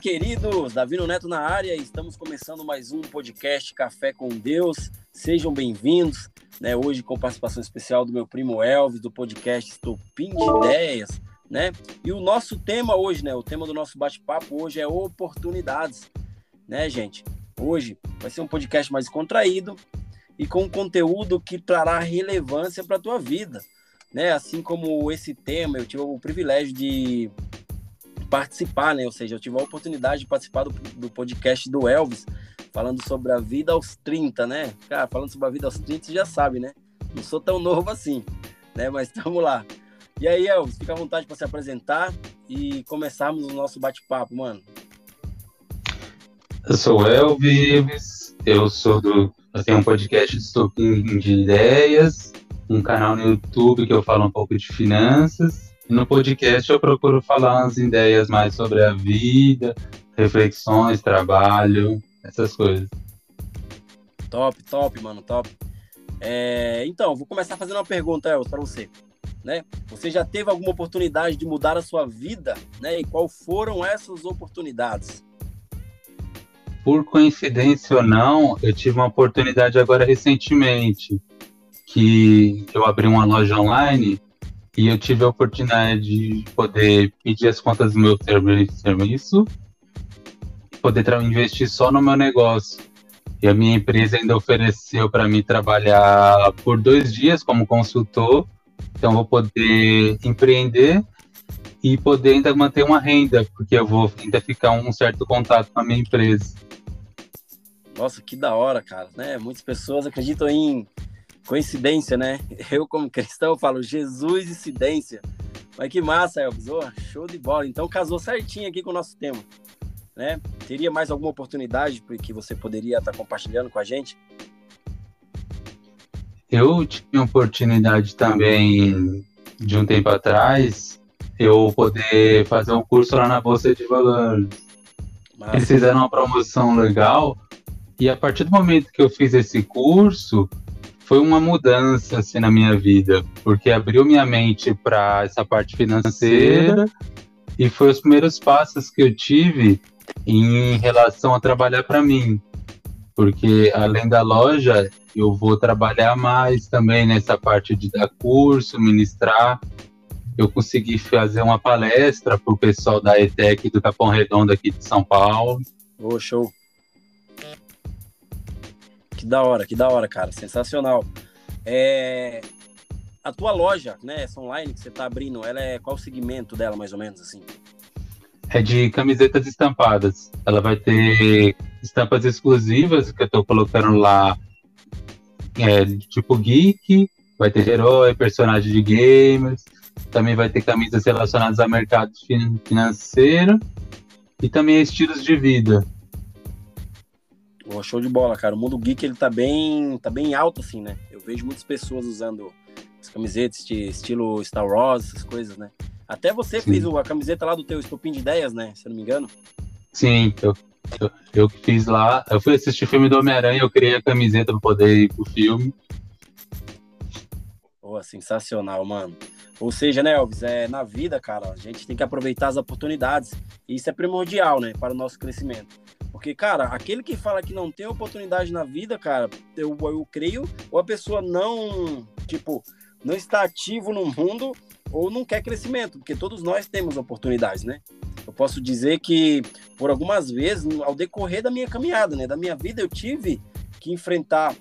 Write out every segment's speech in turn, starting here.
queridos! Davi Neto na área, estamos começando mais um podcast Café com Deus. Sejam bem-vindos, né? Hoje com participação especial do meu primo Elvis, do podcast Estopim de Ideias, né? E o nosso tema hoje, né? O tema do nosso bate-papo hoje é oportunidades, né, gente? Hoje vai ser um podcast mais contraído e com conteúdo que trará relevância para a tua vida, né? Assim como esse tema, eu tive o privilégio de participar, né? Ou seja, eu tive a oportunidade de participar do, do podcast do Elvis, falando sobre a vida aos 30, né? Cara, falando sobre a vida aos 30, você já sabe, né? Não sou tão novo assim, né? Mas estamos lá. E aí, Elvis, fica à vontade para se apresentar e começarmos o nosso bate-papo, mano. Eu sou o Elvis, eu sou do. Eu tenho um podcast de estopim de ideias, um canal no YouTube que eu falo um pouco de finanças no podcast eu procuro falar umas ideias mais sobre a vida, reflexões, trabalho, essas coisas. Top, top, mano, top. É, então, vou começar fazendo uma pergunta, Elvis, para você. Né? Você já teve alguma oportunidade de mudar a sua vida, né? E qual foram essas oportunidades? Por coincidência ou não, eu tive uma oportunidade agora recentemente que eu abri uma loja online e eu tive a oportunidade de poder pedir as contas do meu serviço poder investir só no meu negócio. E a minha empresa ainda ofereceu para mim trabalhar por dois dias como consultor. Então, vou poder empreender e poder ainda manter uma renda, porque eu vou ainda ficar um certo contato com a minha empresa. Nossa, que da hora, cara, né? Muitas pessoas acreditam em Coincidência, né? Eu, como cristão, falo Jesus e incidência. Mas que massa, Elvis. Oh, show de bola. Então casou certinho aqui com o nosso tema. Né? Teria mais alguma oportunidade que você poderia estar compartilhando com a gente? Eu tive oportunidade também, de um tempo atrás, eu poder fazer um curso lá na Bolsa de Valores. Massa. Eles fizeram uma promoção legal e a partir do momento que eu fiz esse curso, foi uma mudança assim na minha vida, porque abriu minha mente para essa parte financeira e foi os primeiros passos que eu tive em relação a trabalhar para mim. Porque além da loja, eu vou trabalhar mais também nessa parte de dar curso, ministrar. Eu consegui fazer uma palestra para o pessoal da ETEC do Capão Redondo aqui de São Paulo. Oh, show! Que da hora, que da hora, cara. Sensacional. É... A tua loja, né, essa online que você tá abrindo, ela é qual o segmento dela, mais ou menos, assim? É de camisetas estampadas. Ela vai ter estampas exclusivas que eu tô colocando lá, é, tipo geek, vai ter herói, personagem de gamers, também vai ter camisas relacionadas a mercado financeiro e também estilos de vida. Pô, show de bola, cara. O mundo geek ele tá bem, tá bem alto assim, né? Eu vejo muitas pessoas usando as camisetas de estilo Star Wars, essas coisas, né? Até você Sim. fez a camiseta lá do teu Estopim de Ideias, né? Se eu não me engano. Sim, eu, eu, eu fiz lá. Eu fui assistir o filme do Homem-Aranha, eu criei a camiseta para poder ir pro filme. Pô, sensacional, mano. Ou seja, né, Elvis, é, na vida, cara, a gente tem que aproveitar as oportunidades. E isso é primordial, né, para o nosso crescimento. Porque, cara, aquele que fala que não tem oportunidade na vida, cara, eu, eu creio, ou a pessoa não, tipo, não está ativo no mundo ou não quer crescimento, porque todos nós temos oportunidades, né? Eu posso dizer que por algumas vezes, ao decorrer da minha caminhada, né, da minha vida, eu tive que enfrentar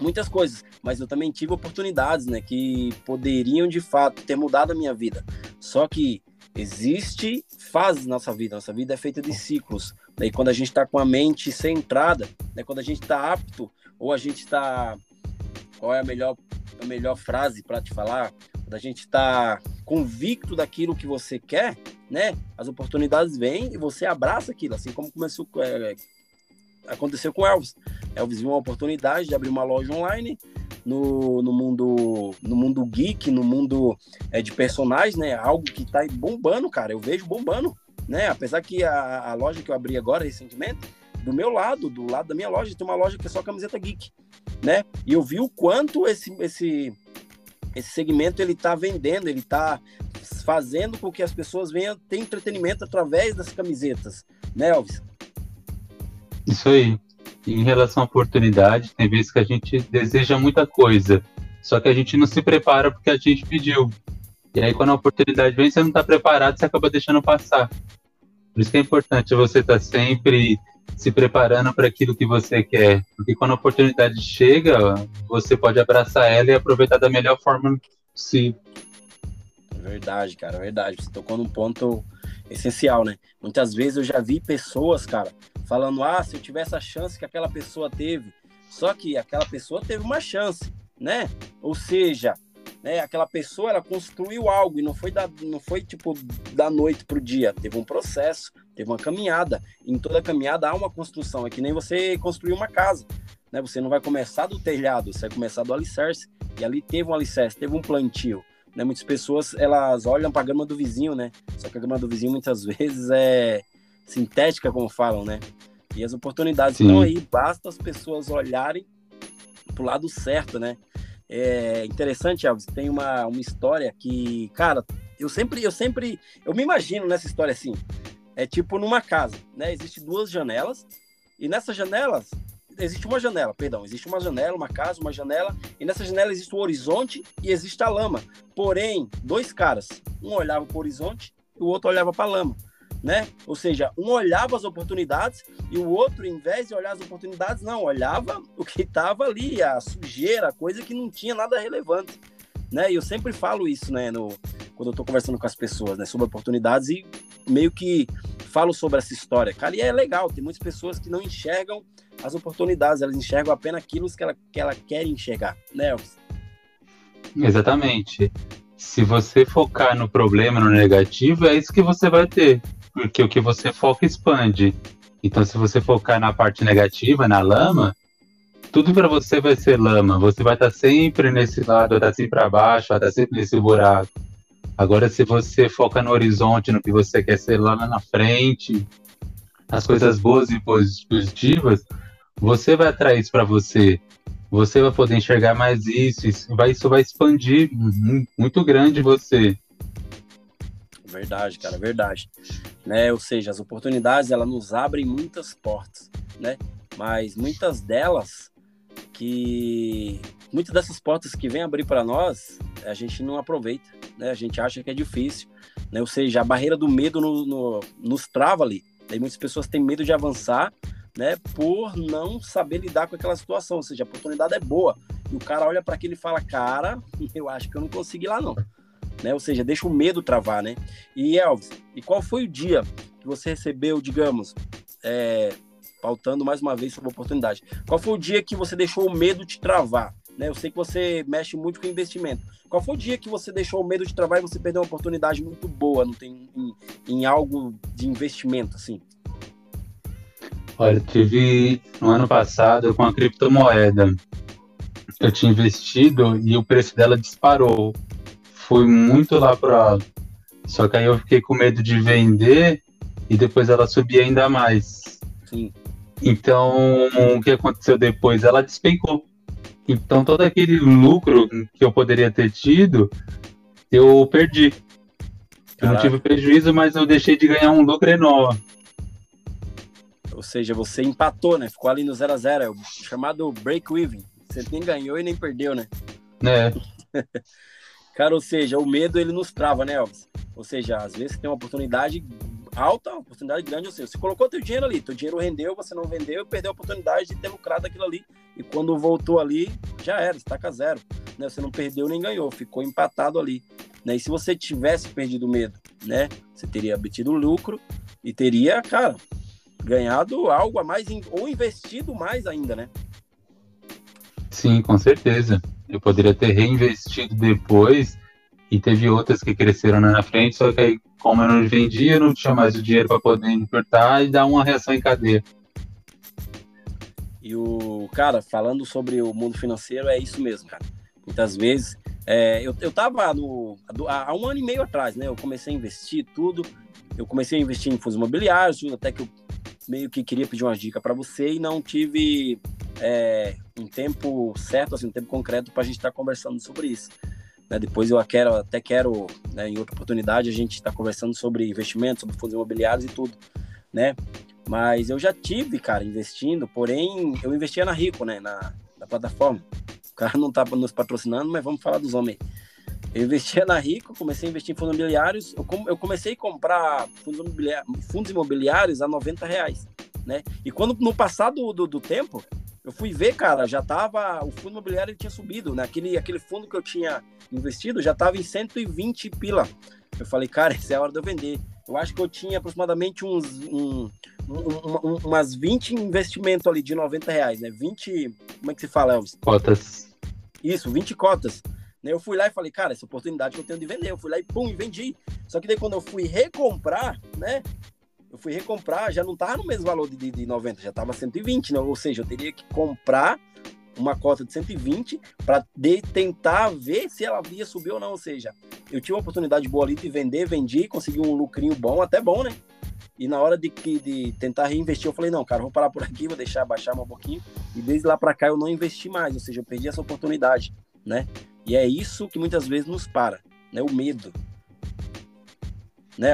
muitas coisas, mas eu também tive oportunidades, né, que poderiam de fato ter mudado a minha vida. Só que existe fases na nossa vida, nossa vida é feita de ciclos. Daí quando a gente está com a mente centrada, né, quando a gente está apto, ou a gente está. Qual é a melhor, a melhor frase para te falar? Quando a gente está convicto daquilo que você quer, né? As oportunidades vêm e você abraça aquilo, assim como começou. É, aconteceu com Elvis. Elvis viu uma oportunidade de abrir uma loja online no, no mundo no mundo geek, no mundo é, de personagens, né? Algo que tá bombando, cara. Eu vejo bombando né? Apesar que a, a loja que eu abri agora recentemente, do meu lado, do lado da minha loja, tem uma loja que é só camiseta geek, né? E eu vi o quanto esse esse esse segmento ele tá vendendo, ele tá fazendo com que as pessoas venham ter entretenimento através das camisetas, Né, Elvis? Isso aí. Em relação à oportunidade, tem vezes que a gente deseja muita coisa, só que a gente não se prepara porque a gente pediu. E aí, quando a oportunidade vem, você não está preparado, você acaba deixando passar. Por isso que é importante você estar tá sempre se preparando para aquilo que você quer. Porque quando a oportunidade chega, você pode abraçar ela e aproveitar da melhor forma possível. Verdade, cara, verdade. Você tocou num ponto essencial, né? Muitas vezes eu já vi pessoas, cara, falando: ah, se eu tivesse a chance que aquela pessoa teve. Só que aquela pessoa teve uma chance, né? Ou seja, né, aquela pessoa ela construiu algo e não foi da, não foi tipo da noite pro dia, teve um processo, teve uma caminhada. Em toda caminhada há uma construção, é que nem você construir uma casa, né? Você não vai começar do telhado, você vai começar do alicerce. E ali teve um alicerce, teve um plantio. Né? Muitas pessoas elas olham para a grama do vizinho, né? Só que a grama do vizinho muitas vezes é sintética, como falam, né? E as oportunidades Sim. estão aí, basta as pessoas olharem pro lado certo, né? É interessante, Elvis, tem uma, uma história que, cara, eu sempre, eu sempre, eu me imagino nessa história assim, é tipo numa casa, né? Existem duas janelas e nessas janelas existe uma janela, perdão, existe uma janela, uma casa, uma janela, e nessa janela existe o horizonte e existe a lama. Porém, dois caras, um olhava para o horizonte e o outro olhava para a lama. Né? Ou seja, um olhava as oportunidades e o outro, em vez de olhar as oportunidades, não, olhava o que estava ali, a sujeira, a coisa que não tinha nada relevante. Né? E eu sempre falo isso, né, no, quando eu estou conversando com as pessoas, né, sobre oportunidades e meio que falo sobre essa história. Cara, e é legal, tem muitas pessoas que não enxergam as oportunidades, elas enxergam apenas aquilo que ela, que ela quer enxergar, né? Exatamente. Se você focar no problema, no negativo, é isso que você vai ter. Porque o que você foca expande. Então, se você focar na parte negativa, na lama, tudo para você vai ser lama. Você vai estar tá sempre nesse lado, vai estar tá sempre para baixo, vai estar tá sempre nesse buraco. Agora, se você foca no horizonte, no que você quer ser lá na frente, as coisas boas e positivas, você vai atrair isso para você. Você vai poder enxergar mais isso, isso vai, isso vai expandir muito grande você. Verdade, cara, verdade. Né? Ou seja, as oportunidades elas nos abrem muitas portas, né? Mas muitas delas que muitas dessas portas que vem abrir para nós, a gente não aproveita, né? A gente acha que é difícil, né? Ou seja, a barreira do medo no, no, nos trava ali. Daí muitas pessoas têm medo de avançar né, por não saber lidar com aquela situação. Ou seja, a oportunidade é boa. E o cara olha para aquilo e fala: Cara, eu acho que eu não consegui lá, não. Né? Ou seja, deixa o medo travar, né? E Elvis, e qual foi o dia que você recebeu, digamos, é, pautando mais uma vez sobre oportunidade, qual foi o dia que você deixou o medo te travar? Né? Eu sei que você mexe muito com investimento. Qual foi o dia que você deixou o medo de travar e você perdeu uma oportunidade muito boa não tem, em, em algo de investimento, assim? Olha, tive no ano passado com a criptomoeda. Eu tinha investido e o preço dela disparou. Foi muito lá para Só que aí eu fiquei com medo de vender e depois ela subir ainda mais. Sim. Então, o que aconteceu depois? Ela despencou. Então, todo aquele lucro que eu poderia ter tido, eu perdi. Eu não tive prejuízo, mas eu deixei de ganhar um lucro enorme. Ou seja, você empatou, né? Ficou ali no 0 a 0 é o chamado break-even. Você nem ganhou e nem perdeu, né? É. Cara, ou seja, o medo ele nos trava, né, Elvis? Ou seja, às vezes tem uma oportunidade alta, uma oportunidade grande, ou seja, você colocou teu dinheiro ali, teu dinheiro rendeu, você não vendeu, perdeu a oportunidade de ter lucrado aquilo ali. E quando voltou ali, já era, estaca zero. Né? Você não perdeu nem ganhou, ficou empatado ali. Né? E se você tivesse perdido o medo, né? Você teria obtido lucro e teria, cara, ganhado algo a mais ou investido mais ainda, né? Sim, com certeza. Eu poderia ter reinvestido depois e teve outras que cresceram na frente, só que aí, como eu não vendia, não tinha mais o dinheiro para poder importar e dar uma reação em cadeia. E o cara, falando sobre o mundo financeiro, é isso mesmo, cara. Muitas vezes, é, eu, eu tava no, há um ano e meio atrás, né? Eu comecei a investir tudo. Eu comecei a investir em fundos imobiliários, até que eu meio que queria pedir uma dica para você e não tive é, um tempo certo, assim, um tempo concreto para a gente estar tá conversando sobre isso. Né, depois eu quero, até quero, né, em outra oportunidade, a gente estar tá conversando sobre investimentos, sobre fundos imobiliários e tudo, né? Mas eu já tive, cara, investindo, porém, eu investia na Rico, né? Na, na plataforma. O cara não tá nos patrocinando, mas vamos falar dos homens. Eu investia na Rico, comecei a investir em fundos imobiliários. Eu, eu comecei a comprar fundos imobiliários, fundos imobiliários a 90 reais, né? E quando no passado do, do tempo, eu fui ver, cara, já tava. O fundo imobiliário tinha subido, né? Aquele, aquele fundo que eu tinha investido já tava em 120 pila. Eu falei, cara, essa é a hora de eu vender. Eu acho que eu tinha aproximadamente uns. Um, um, um, umas 20 investimentos ali de 90 reais, né? 20. Como é que se fala, Elvis? Cotas. Isso, 20 cotas. Eu fui lá e falei, cara, essa oportunidade que eu tenho de vender. Eu fui lá e pum, e vendi. Só que daí quando eu fui recomprar, né? Eu fui recomprar, já não estava no mesmo valor de, de 90, já estava 120, né? ou seja, eu teria que comprar uma cota de 120 para tentar ver se ela ia subir ou não. Ou seja, eu tinha uma oportunidade boa ali de vender, vendi, consegui um lucrinho bom, até bom, né? E na hora de, de tentar reinvestir, eu falei, não, cara, vou parar por aqui, vou deixar baixar um pouquinho. E desde lá para cá eu não investi mais, ou seja, eu perdi essa oportunidade, né? E é isso que muitas vezes nos para, né? O medo. Né,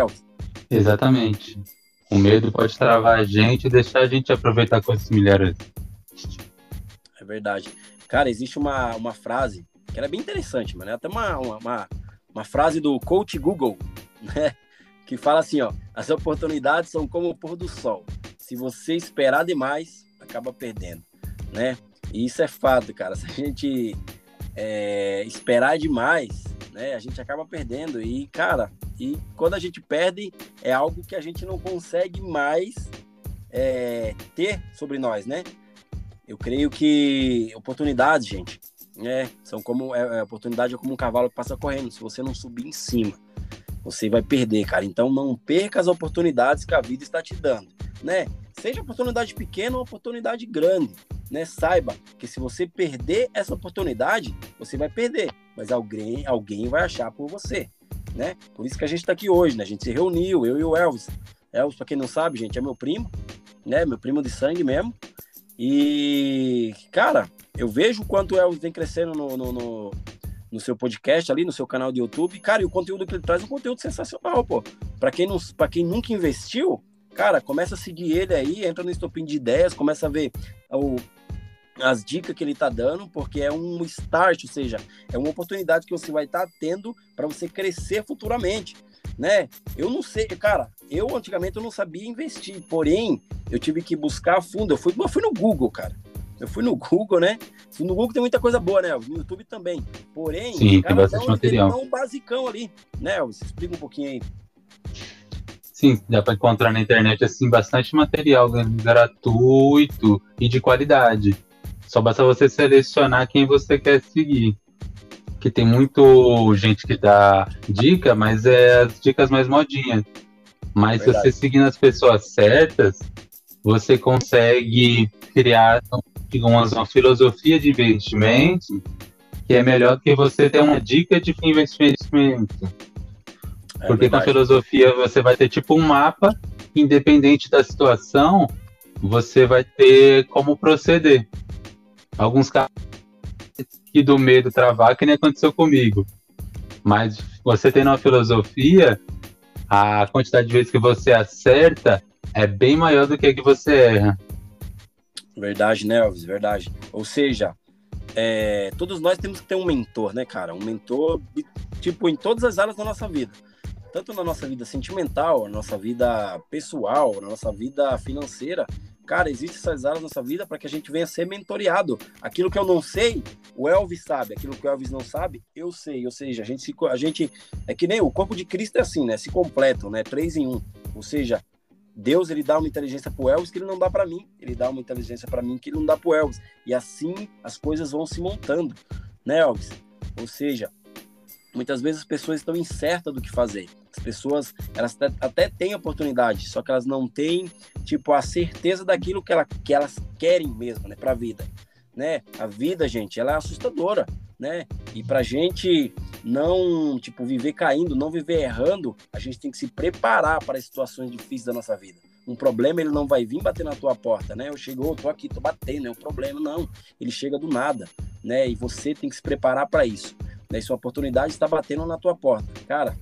Exatamente. O medo pode travar a gente e deixar a gente aproveitar coisas similares. É verdade. Cara, existe uma, uma frase que era bem interessante, mano. É até uma, uma, uma, frase do coach Google, né? Que fala assim, ó. As oportunidades são como o pôr do sol. Se você esperar demais, acaba perdendo, né? E isso é fato, cara. Se a gente é, esperar demais, né? A gente acaba perdendo. E, cara, e quando a gente perde, é algo que a gente não consegue mais é, ter sobre nós, né? Eu creio que oportunidades, gente, né? São como é, é, oportunidade é como um cavalo que passa correndo. Se você não subir em cima, você vai perder, cara. Então não perca as oportunidades que a vida está te dando, né? Seja oportunidade pequena ou oportunidade grande, né? Saiba que se você perder essa oportunidade, você vai perder, mas alguém, alguém vai achar por você, né? Por isso que a gente está aqui hoje, né? A gente se reuniu, eu e o Elvis. Elvis, para quem não sabe, gente, é meu primo, né? Meu primo de sangue mesmo. E, cara, eu vejo o quanto o Elvis vem crescendo no, no, no, no seu podcast ali, no seu canal de YouTube. Cara, e o conteúdo que ele traz é um conteúdo sensacional, pô. Para quem, não, quem nunca investiu, cara, começa a seguir ele aí, entra no estopim de ideias, começa a ver o, as dicas que ele está dando, porque é um start, ou seja, é uma oportunidade que você vai estar tá tendo para você crescer futuramente, né? Eu não sei, cara, eu antigamente eu não sabia investir, porém, eu tive que buscar fundo, eu fui, eu fui no Google, cara. Eu fui no Google, né? No Google tem muita coisa boa, né? No YouTube também. Porém, Sim, cara, tem bastante material. um basicão ali, né? Você explica um pouquinho aí. Sim, dá para encontrar na internet assim bastante material gratuito e de qualidade. Só basta você selecionar quem você quer seguir. Que tem muito gente que dá dica, mas é as dicas mais modinhas. Mas Verdade. se você seguir as pessoas certas, você consegue criar, digamos, uma filosofia de investimento que é melhor que você ter uma dica de investimento. É Porque verdade. com a filosofia você vai ter tipo um mapa, independente da situação, você vai ter como proceder. Alguns casos que do medo travar, que nem aconteceu comigo. Mas você tendo uma filosofia, a quantidade de vezes que você acerta é bem maior do que a que você erra. Verdade, né, Elvis? Verdade. Ou seja, é, todos nós temos que ter um mentor, né, cara? Um mentor, tipo, em todas as áreas da nossa vida. Tanto na nossa vida sentimental, na nossa vida pessoal, na nossa vida financeira, Cara, existem essas áreas na nossa vida para que a gente venha ser mentoreado. Aquilo que eu não sei, o Elvis sabe. Aquilo que o Elvis não sabe, eu sei. Ou seja, a gente, se, a gente é que nem o corpo de Cristo é assim, né? Se completam, né? Três em um. Ou seja, Deus ele dá uma inteligência para o Elvis que ele não dá para mim. Ele dá uma inteligência para mim que ele não dá para o Elvis. E assim as coisas vão se montando, né, Elvis? Ou seja, muitas vezes as pessoas estão incertas do que fazer. As pessoas, elas até têm oportunidade, só que elas não têm, tipo, a certeza daquilo que, ela, que elas querem mesmo, né, para a vida, né? A vida, gente, ela é assustadora, né? E pra gente não, tipo, viver caindo, não viver errando, a gente tem que se preparar para as situações difíceis da nossa vida. Um problema, ele não vai vir bater na tua porta, né? Eu chego, oh, tô aqui, tô batendo, é um problema. Não, ele chega do nada, né? E você tem que se preparar para isso. Né? Se uma oportunidade está batendo na tua porta, cara,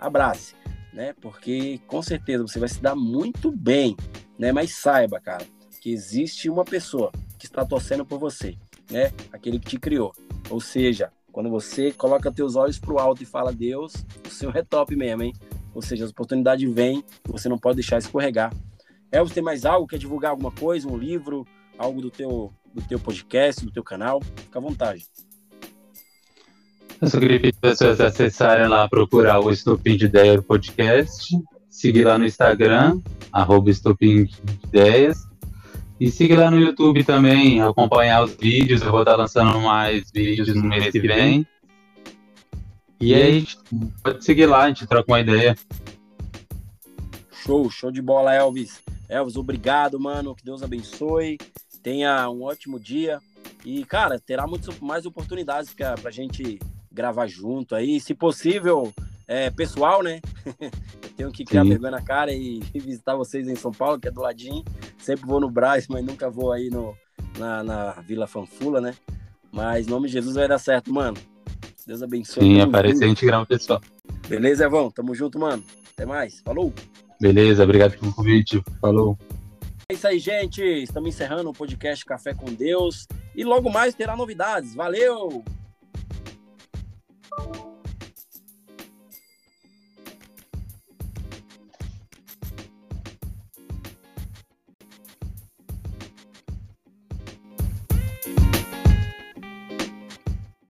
abrace, né? Porque com certeza você vai se dar muito bem, né? Mas saiba, cara, que existe uma pessoa que está torcendo por você, né? Aquele que te criou. Ou seja, quando você coloca teus olhos pro alto e fala Deus, o Senhor é top mesmo, hein? Ou seja, as oportunidades vêm, você não pode deixar escorregar. Elvis, tem mais algo? Quer divulgar alguma coisa? Um livro? Algo do teu, do teu podcast, do teu canal? Fica à vontade. As pessoas acessarem lá, procurar o Estopim de Ideia Podcast, seguir lá no Instagram, arroba Estopim de Ideias, e seguir lá no YouTube também, acompanhar os vídeos, eu vou estar lançando mais vídeos no mês que vem. E aí, pode seguir lá, a gente troca uma ideia. Show, show de bola, Elvis. Elvis, obrigado, mano. Que Deus abençoe. Tenha um ótimo dia. E, cara, terá muitas mais oportunidades pra, pra gente gravar junto aí. Se possível, é, pessoal, né? eu tenho que criar Sim. vergonha na cara e visitar vocês em São Paulo, que é do ladinho. Sempre vou no Braz, mas nunca vou aí no, na, na Vila Fanfula, né? Mas em nome de Jesus vai dar certo, mano. Deus abençoe. Sim, aparece a gente grava pessoal. Beleza, Evão? Tamo junto, mano. Até mais. Falou! Beleza, obrigado pelo convite. Falou. É isso aí, gente. Estamos encerrando o podcast Café com Deus. E logo mais terá novidades. Valeu!